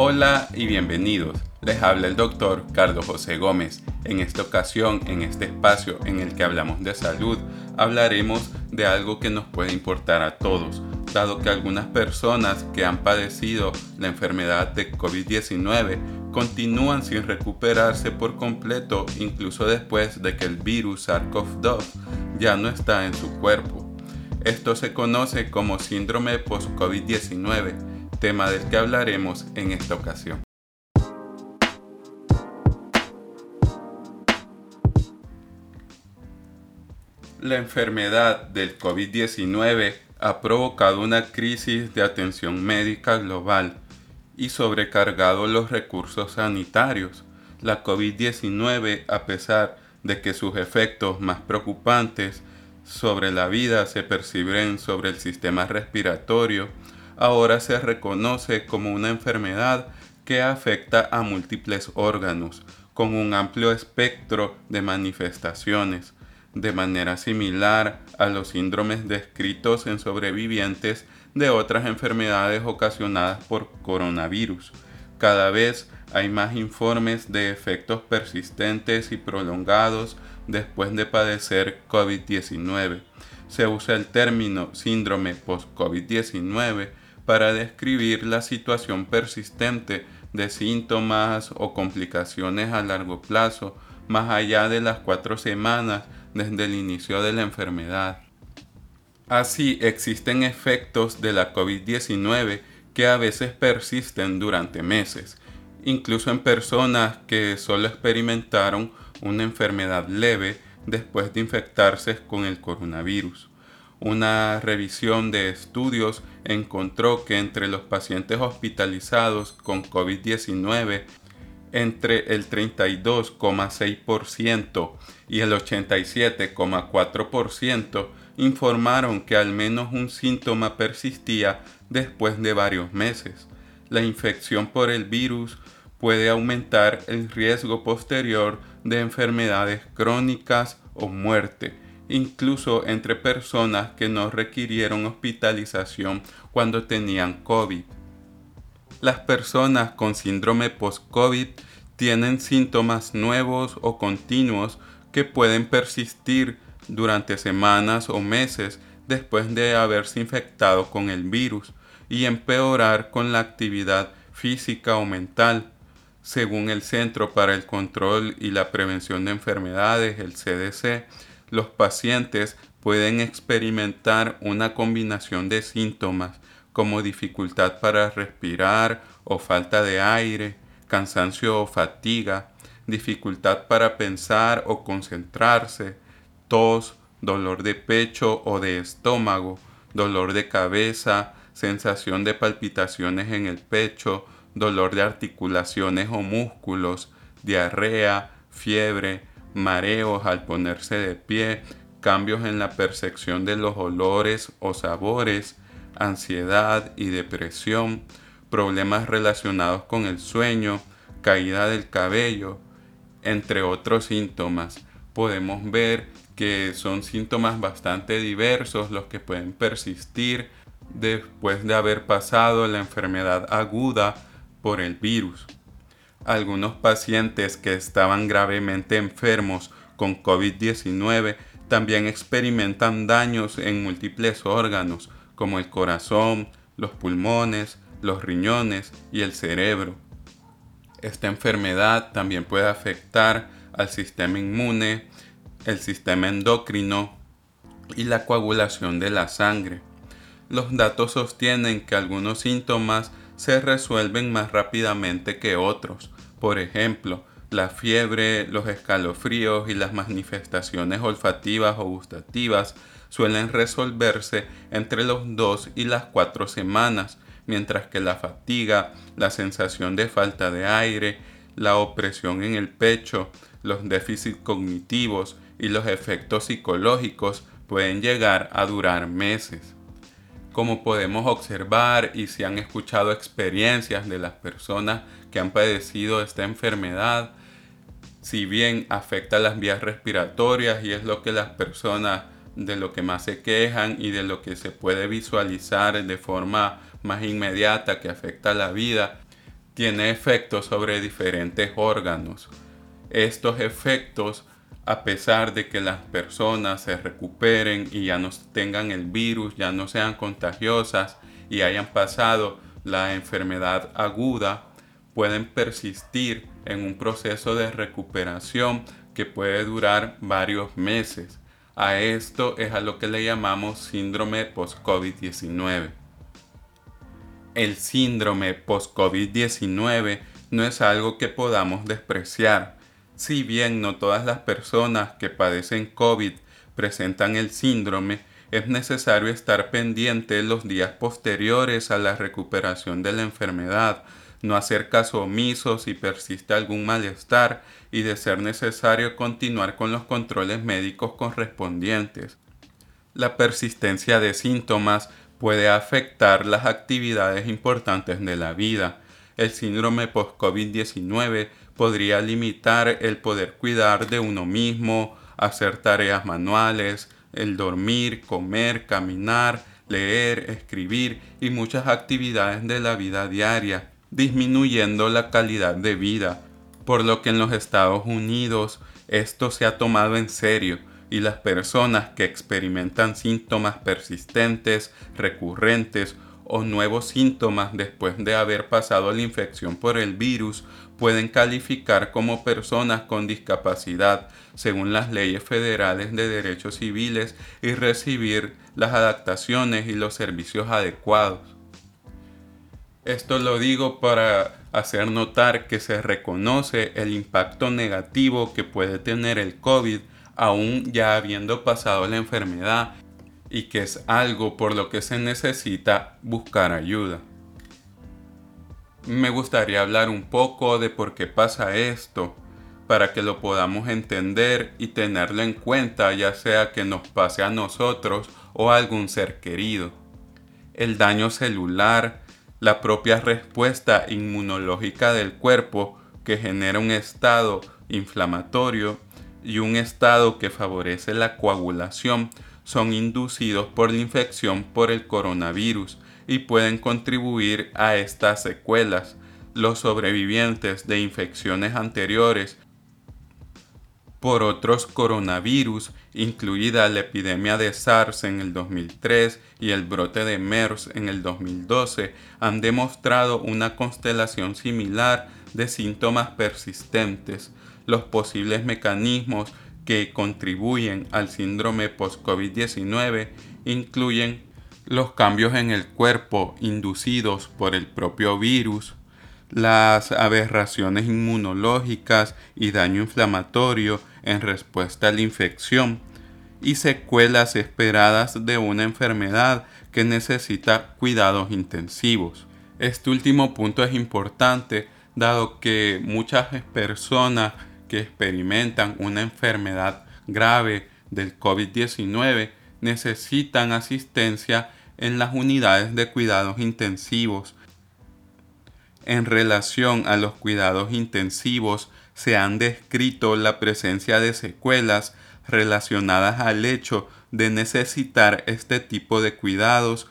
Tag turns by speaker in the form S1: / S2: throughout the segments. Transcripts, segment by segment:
S1: Hola y bienvenidos. Les habla el doctor Carlos José Gómez. En esta ocasión, en este espacio en el que hablamos de salud, hablaremos de algo que nos puede importar a todos, dado que algunas personas que han padecido la enfermedad de COVID-19 continúan sin recuperarse por completo incluso después de que el virus SARS-CoV-2 ya no está en su cuerpo. Esto se conoce como síndrome post-COVID-19, tema del que hablaremos en esta ocasión. La enfermedad del COVID-19 ha provocado una crisis de atención médica global y sobrecargado los recursos sanitarios. La COVID-19, a pesar de que sus efectos más preocupantes sobre la vida se perciben sobre el sistema respiratorio, ahora se reconoce como una enfermedad que afecta a múltiples órganos, con un amplio espectro de manifestaciones, de manera similar a los síndromes descritos en sobrevivientes de otras enfermedades ocasionadas por coronavirus. Cada vez hay más informes de efectos persistentes y prolongados después de padecer COVID-19. Se usa el término síndrome post-COVID-19 para describir la situación persistente de síntomas o complicaciones a largo plazo, más allá de las cuatro semanas desde el inicio de la enfermedad. Así existen efectos de la COVID-19 que a veces persisten durante meses, incluso en personas que solo experimentaron una enfermedad leve después de infectarse con el coronavirus. Una revisión de estudios encontró que entre los pacientes hospitalizados con COVID-19, entre el 32,6% y el 87,4% informaron que al menos un síntoma persistía después de varios meses. La infección por el virus puede aumentar el riesgo posterior de enfermedades crónicas o muerte, incluso entre personas que no requirieron hospitalización cuando tenían COVID. Las personas con síndrome post-COVID tienen síntomas nuevos o continuos que pueden persistir durante semanas o meses después de haberse infectado con el virus y empeorar con la actividad física o mental según el Centro para el Control y la Prevención de Enfermedades, el CDC, los pacientes pueden experimentar una combinación de síntomas como dificultad para respirar o falta de aire, cansancio o fatiga, dificultad para pensar o concentrarse, tos, dolor de pecho o de estómago, dolor de cabeza, sensación de palpitaciones en el pecho, dolor de articulaciones o músculos, diarrea, fiebre, mareos al ponerse de pie, cambios en la percepción de los olores o sabores, ansiedad y depresión, problemas relacionados con el sueño, caída del cabello, entre otros síntomas. Podemos ver que son síntomas bastante diversos los que pueden persistir después de haber pasado la enfermedad aguda por el virus. Algunos pacientes que estaban gravemente enfermos con COVID-19 también experimentan daños en múltiples órganos como el corazón, los pulmones, los riñones y el cerebro. Esta enfermedad también puede afectar al sistema inmune, el sistema endocrino y la coagulación de la sangre. Los datos sostienen que algunos síntomas se resuelven más rápidamente que otros. Por ejemplo, la fiebre, los escalofríos y las manifestaciones olfativas o gustativas suelen resolverse entre los dos y las cuatro semanas, mientras que la fatiga, la sensación de falta de aire, la opresión en el pecho, los déficits cognitivos y los efectos psicológicos pueden llegar a durar meses. Como podemos observar y si han escuchado experiencias de las personas que han padecido esta enfermedad, si bien afecta las vías respiratorias y es lo que las personas de lo que más se quejan y de lo que se puede visualizar de forma más inmediata que afecta la vida, tiene efectos sobre diferentes órganos. Estos efectos, a pesar de que las personas se recuperen y ya no tengan el virus, ya no sean contagiosas y hayan pasado la enfermedad aguda, pueden persistir en un proceso de recuperación que puede durar varios meses. A esto es a lo que le llamamos síndrome post-COVID-19. El síndrome post-COVID-19 no es algo que podamos despreciar. Si bien no todas las personas que padecen COVID presentan el síndrome, es necesario estar pendiente los días posteriores a la recuperación de la enfermedad no hacer caso omiso si persiste algún malestar y de ser necesario continuar con los controles médicos correspondientes. La persistencia de síntomas puede afectar las actividades importantes de la vida. El síndrome post-COVID-19 podría limitar el poder cuidar de uno mismo, hacer tareas manuales, el dormir, comer, caminar, leer, escribir y muchas actividades de la vida diaria disminuyendo la calidad de vida, por lo que en los Estados Unidos esto se ha tomado en serio y las personas que experimentan síntomas persistentes, recurrentes o nuevos síntomas después de haber pasado la infección por el virus pueden calificar como personas con discapacidad según las leyes federales de derechos civiles y recibir las adaptaciones y los servicios adecuados. Esto lo digo para hacer notar que se reconoce el impacto negativo que puede tener el COVID aún ya habiendo pasado la enfermedad y que es algo por lo que se necesita buscar ayuda. Me gustaría hablar un poco de por qué pasa esto, para que lo podamos entender y tenerlo en cuenta ya sea que nos pase a nosotros o a algún ser querido. El daño celular, la propia respuesta inmunológica del cuerpo que genera un estado inflamatorio y un estado que favorece la coagulación son inducidos por la infección por el coronavirus y pueden contribuir a estas secuelas. Los sobrevivientes de infecciones anteriores por otros coronavirus, incluida la epidemia de SARS en el 2003 y el brote de MERS en el 2012, han demostrado una constelación similar de síntomas persistentes. Los posibles mecanismos que contribuyen al síndrome post-COVID-19 incluyen los cambios en el cuerpo inducidos por el propio virus, las aberraciones inmunológicas y daño inflamatorio en respuesta a la infección y secuelas esperadas de una enfermedad que necesita cuidados intensivos. Este último punto es importante dado que muchas personas que experimentan una enfermedad grave del COVID-19 necesitan asistencia en las unidades de cuidados intensivos en relación a los cuidados intensivos se han descrito la presencia de secuelas relacionadas al hecho de necesitar este tipo de cuidados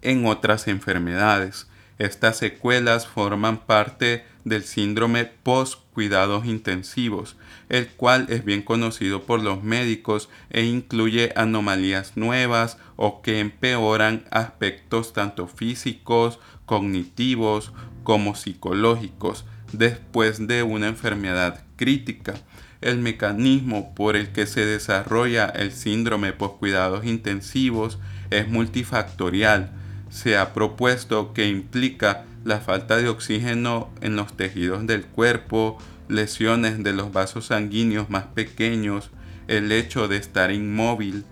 S1: en otras enfermedades. Estas secuelas forman parte del síndrome post-cuidados intensivos, el cual es bien conocido por los médicos e incluye anomalías nuevas o que empeoran aspectos tanto físicos, cognitivos como psicológicos después de una enfermedad crítica. El mecanismo por el que se desarrolla el síndrome cuidados intensivos es multifactorial. Se ha propuesto que implica la falta de oxígeno en los tejidos del cuerpo, lesiones de los vasos sanguíneos más pequeños, el hecho de estar inmóvil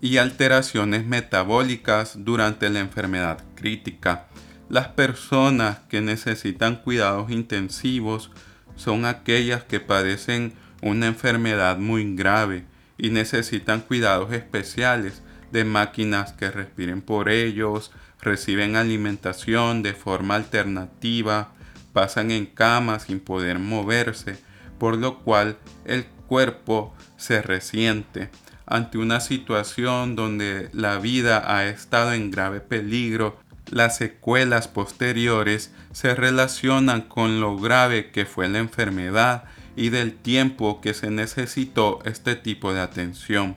S1: y alteraciones metabólicas durante la enfermedad crítica. Las personas que necesitan cuidados intensivos son aquellas que padecen una enfermedad muy grave y necesitan cuidados especiales de máquinas que respiren por ellos, reciben alimentación de forma alternativa, pasan en cama sin poder moverse, por lo cual el cuerpo se resiente ante una situación donde la vida ha estado en grave peligro Las secuelas posteriores se relacionan con lo grave que fue la enfermedad y del tiempo que se necesitó este tipo de atención.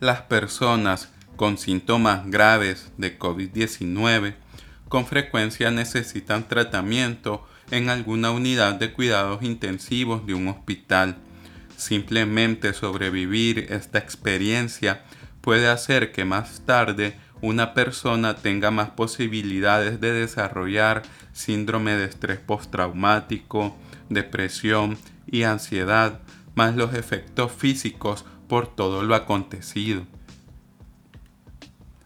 S1: Las personas con síntomas graves de COVID-19 con frecuencia necesitan tratamiento en alguna unidad de cuidados intensivos de un hospital. Simplemente sobrevivir esta experiencia puede hacer que más tarde una persona tenga más posibilidades de desarrollar síndrome de estrés postraumático, depresión y ansiedad, más los efectos físicos por todo lo acontecido.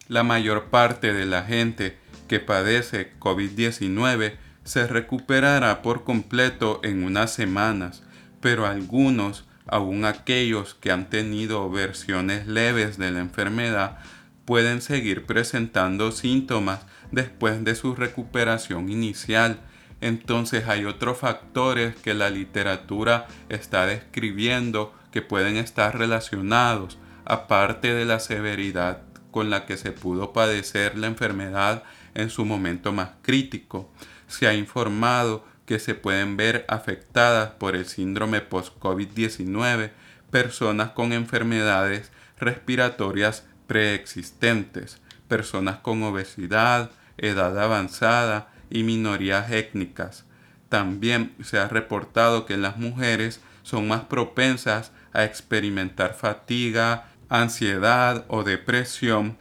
S1: La mayor parte de la gente que padece COVID-19 se recuperará por completo en unas semanas, pero algunos, aun aquellos que han tenido versiones leves de la enfermedad, pueden seguir presentando síntomas después de su recuperación inicial. Entonces hay otros factores que la literatura está describiendo que pueden estar relacionados, aparte de la severidad con la que se pudo padecer la enfermedad en su momento más crítico. Se ha informado que se pueden ver afectadas por el síndrome post-COVID-19 personas con enfermedades respiratorias preexistentes, personas con obesidad, edad avanzada y minorías étnicas. También se ha reportado que las mujeres son más propensas a experimentar fatiga, ansiedad o depresión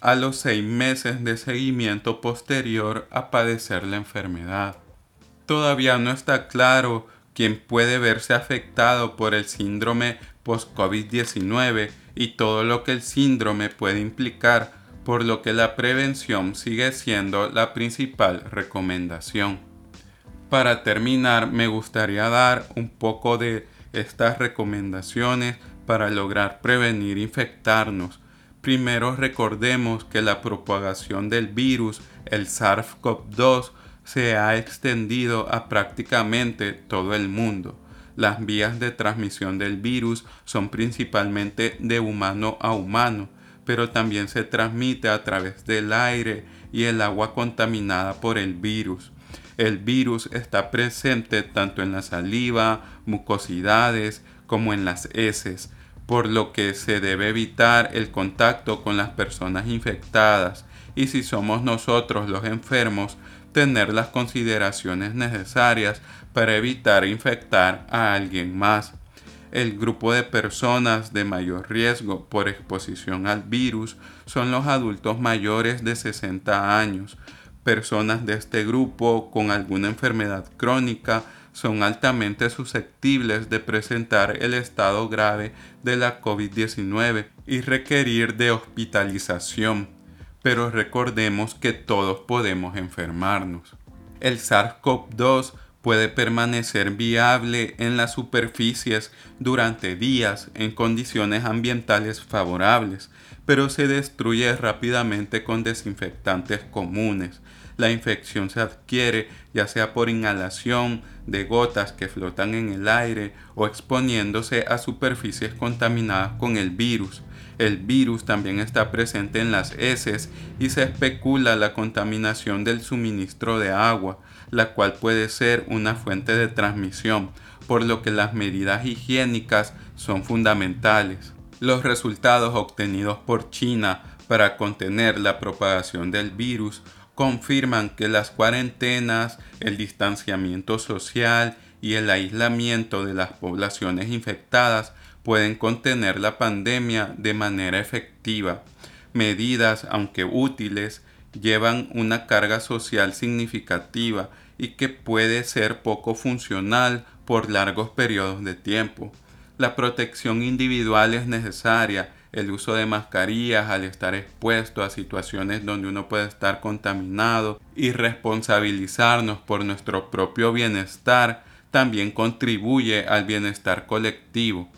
S1: a los seis meses de seguimiento posterior a padecer la enfermedad. Todavía no está claro quién puede verse afectado por el síndrome post-COVID-19 y todo lo que el síndrome puede implicar, por lo que la prevención sigue siendo la principal recomendación. Para terminar, me gustaría dar un poco de estas recomendaciones para lograr prevenir infectarnos. Primero recordemos que la propagación del virus, el SARS-CoV-2, se ha extendido a prácticamente todo el mundo. Las vías de transmisión del virus son principalmente de humano a humano, pero también se transmite a través del aire y el agua contaminada por el virus. El virus está presente tanto en la saliva, mucosidades, como en las heces, por lo que se debe evitar el contacto con las personas infectadas y si somos nosotros los enfermos, tener las consideraciones necesarias para evitar infectar a alguien más. El grupo de personas de mayor riesgo por exposición al virus son los adultos mayores de 60 años. Personas de este grupo con alguna enfermedad crónica son altamente susceptibles de presentar el estado grave de la COVID-19 y requerir de hospitalización. Pero recordemos que todos podemos enfermarnos. El SARS-CoV-2 puede permanecer viable en las superficies durante días en condiciones ambientales favorables, pero se destruye rápidamente con desinfectantes comunes. La infección se adquiere ya sea por inhalación de gotas que flotan en el aire o exponiéndose a superficies contaminadas con el virus. El virus también está presente en las heces y se especula la contaminación del suministro de agua, la cual puede ser una fuente de transmisión, por lo que las medidas higiénicas son fundamentales. Los resultados obtenidos por China para contener la propagación del virus confirman que las cuarentenas, el distanciamiento social y el aislamiento de las poblaciones infectadas pueden contener la pandemia de manera efectiva. Medidas, aunque útiles, llevan una carga social significativa y que puede ser poco funcional por largos periodos de tiempo. La protección individual es necesaria, el uso de mascarillas al estar expuesto a situaciones donde uno puede estar contaminado y responsabilizarnos por nuestro propio bienestar también contribuye al bienestar colectivo.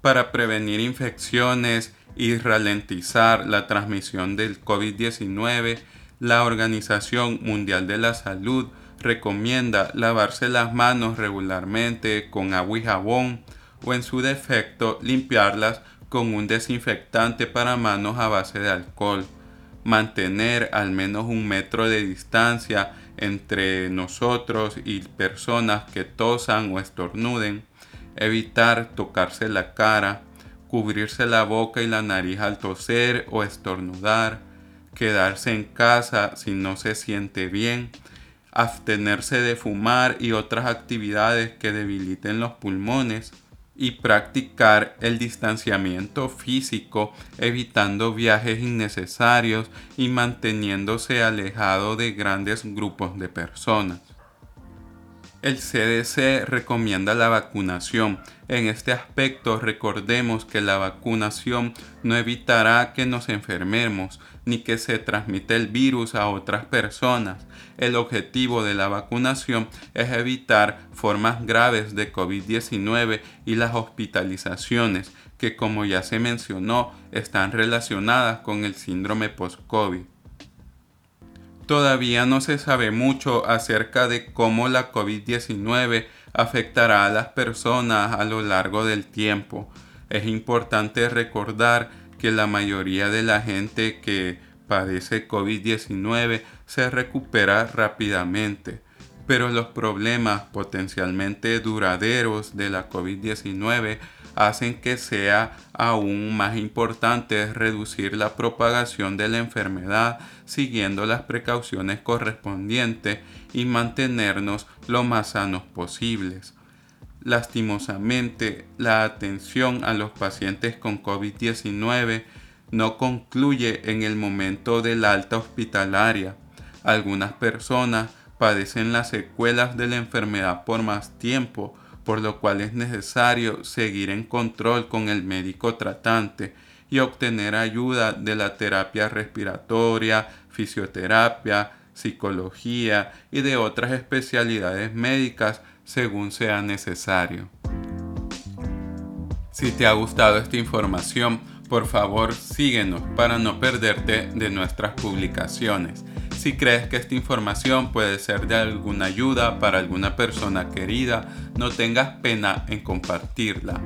S1: Para prevenir infecciones y ralentizar la transmisión del COVID-19, la Organización Mundial de la Salud recomienda lavarse las manos regularmente con agua y jabón o en su defecto limpiarlas con un desinfectante para manos a base de alcohol. mantener al menos un metro de distancia entre nosotros y personas que tosan o estornuden, evitar tocarse la cara, cubrirse la boca y la nariz al toser o estornudar, quedarse en casa si no se siente bien, abstenerse de fumar y otras actividades que debiliten los pulmones, y practicar el distanciamiento físico, evitando viajes innecesarios y manteniéndose alejado de grandes grupos de personas. El CDC recomienda la vacunación. En este aspecto recordemos que la vacunación no evitará que nos enfermemos ni que se transmita el virus a otras personas. El objetivo de la vacunación es evitar formas graves de COVID-19 y las hospitalizaciones que como ya se mencionó están relacionadas con el síndrome post-COVID. Todavía no se sabe mucho acerca de cómo la COVID-19 afectará a las personas a lo largo del tiempo. Es importante recordar que la mayoría de la gente que padece COVID-19 se recupera rápidamente, pero los problemas potencialmente duraderos de la COVID-19 hacen que sea aún más importante reducir la propagación de la enfermedad siguiendo las precauciones correspondientes y mantenernos lo más sanos posibles. Lastimosamente, la atención a los pacientes con COVID-19 no concluye en el momento del alta hospitalaria. Algunas personas padecen las secuelas de la enfermedad por más tiempo por lo cual es necesario seguir en control con el médico tratante y obtener ayuda de la terapia respiratoria, fisioterapia, psicología y de otras especialidades médicas según sea necesario. Si te ha gustado esta información, por favor síguenos para no perderte de nuestras publicaciones. Si crees que esta información puede ser de alguna ayuda para alguna persona querida, no tengas pena en compartirla.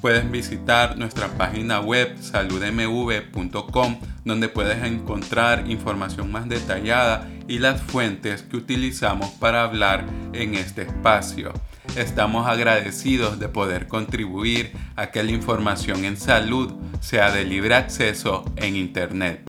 S1: Puedes visitar nuestra página web saludmv.com donde puedes encontrar información más detallada y las fuentes que utilizamos para hablar en este espacio. Estamos agradecidos de poder contribuir a que la información en salud sea de libre acceso en Internet.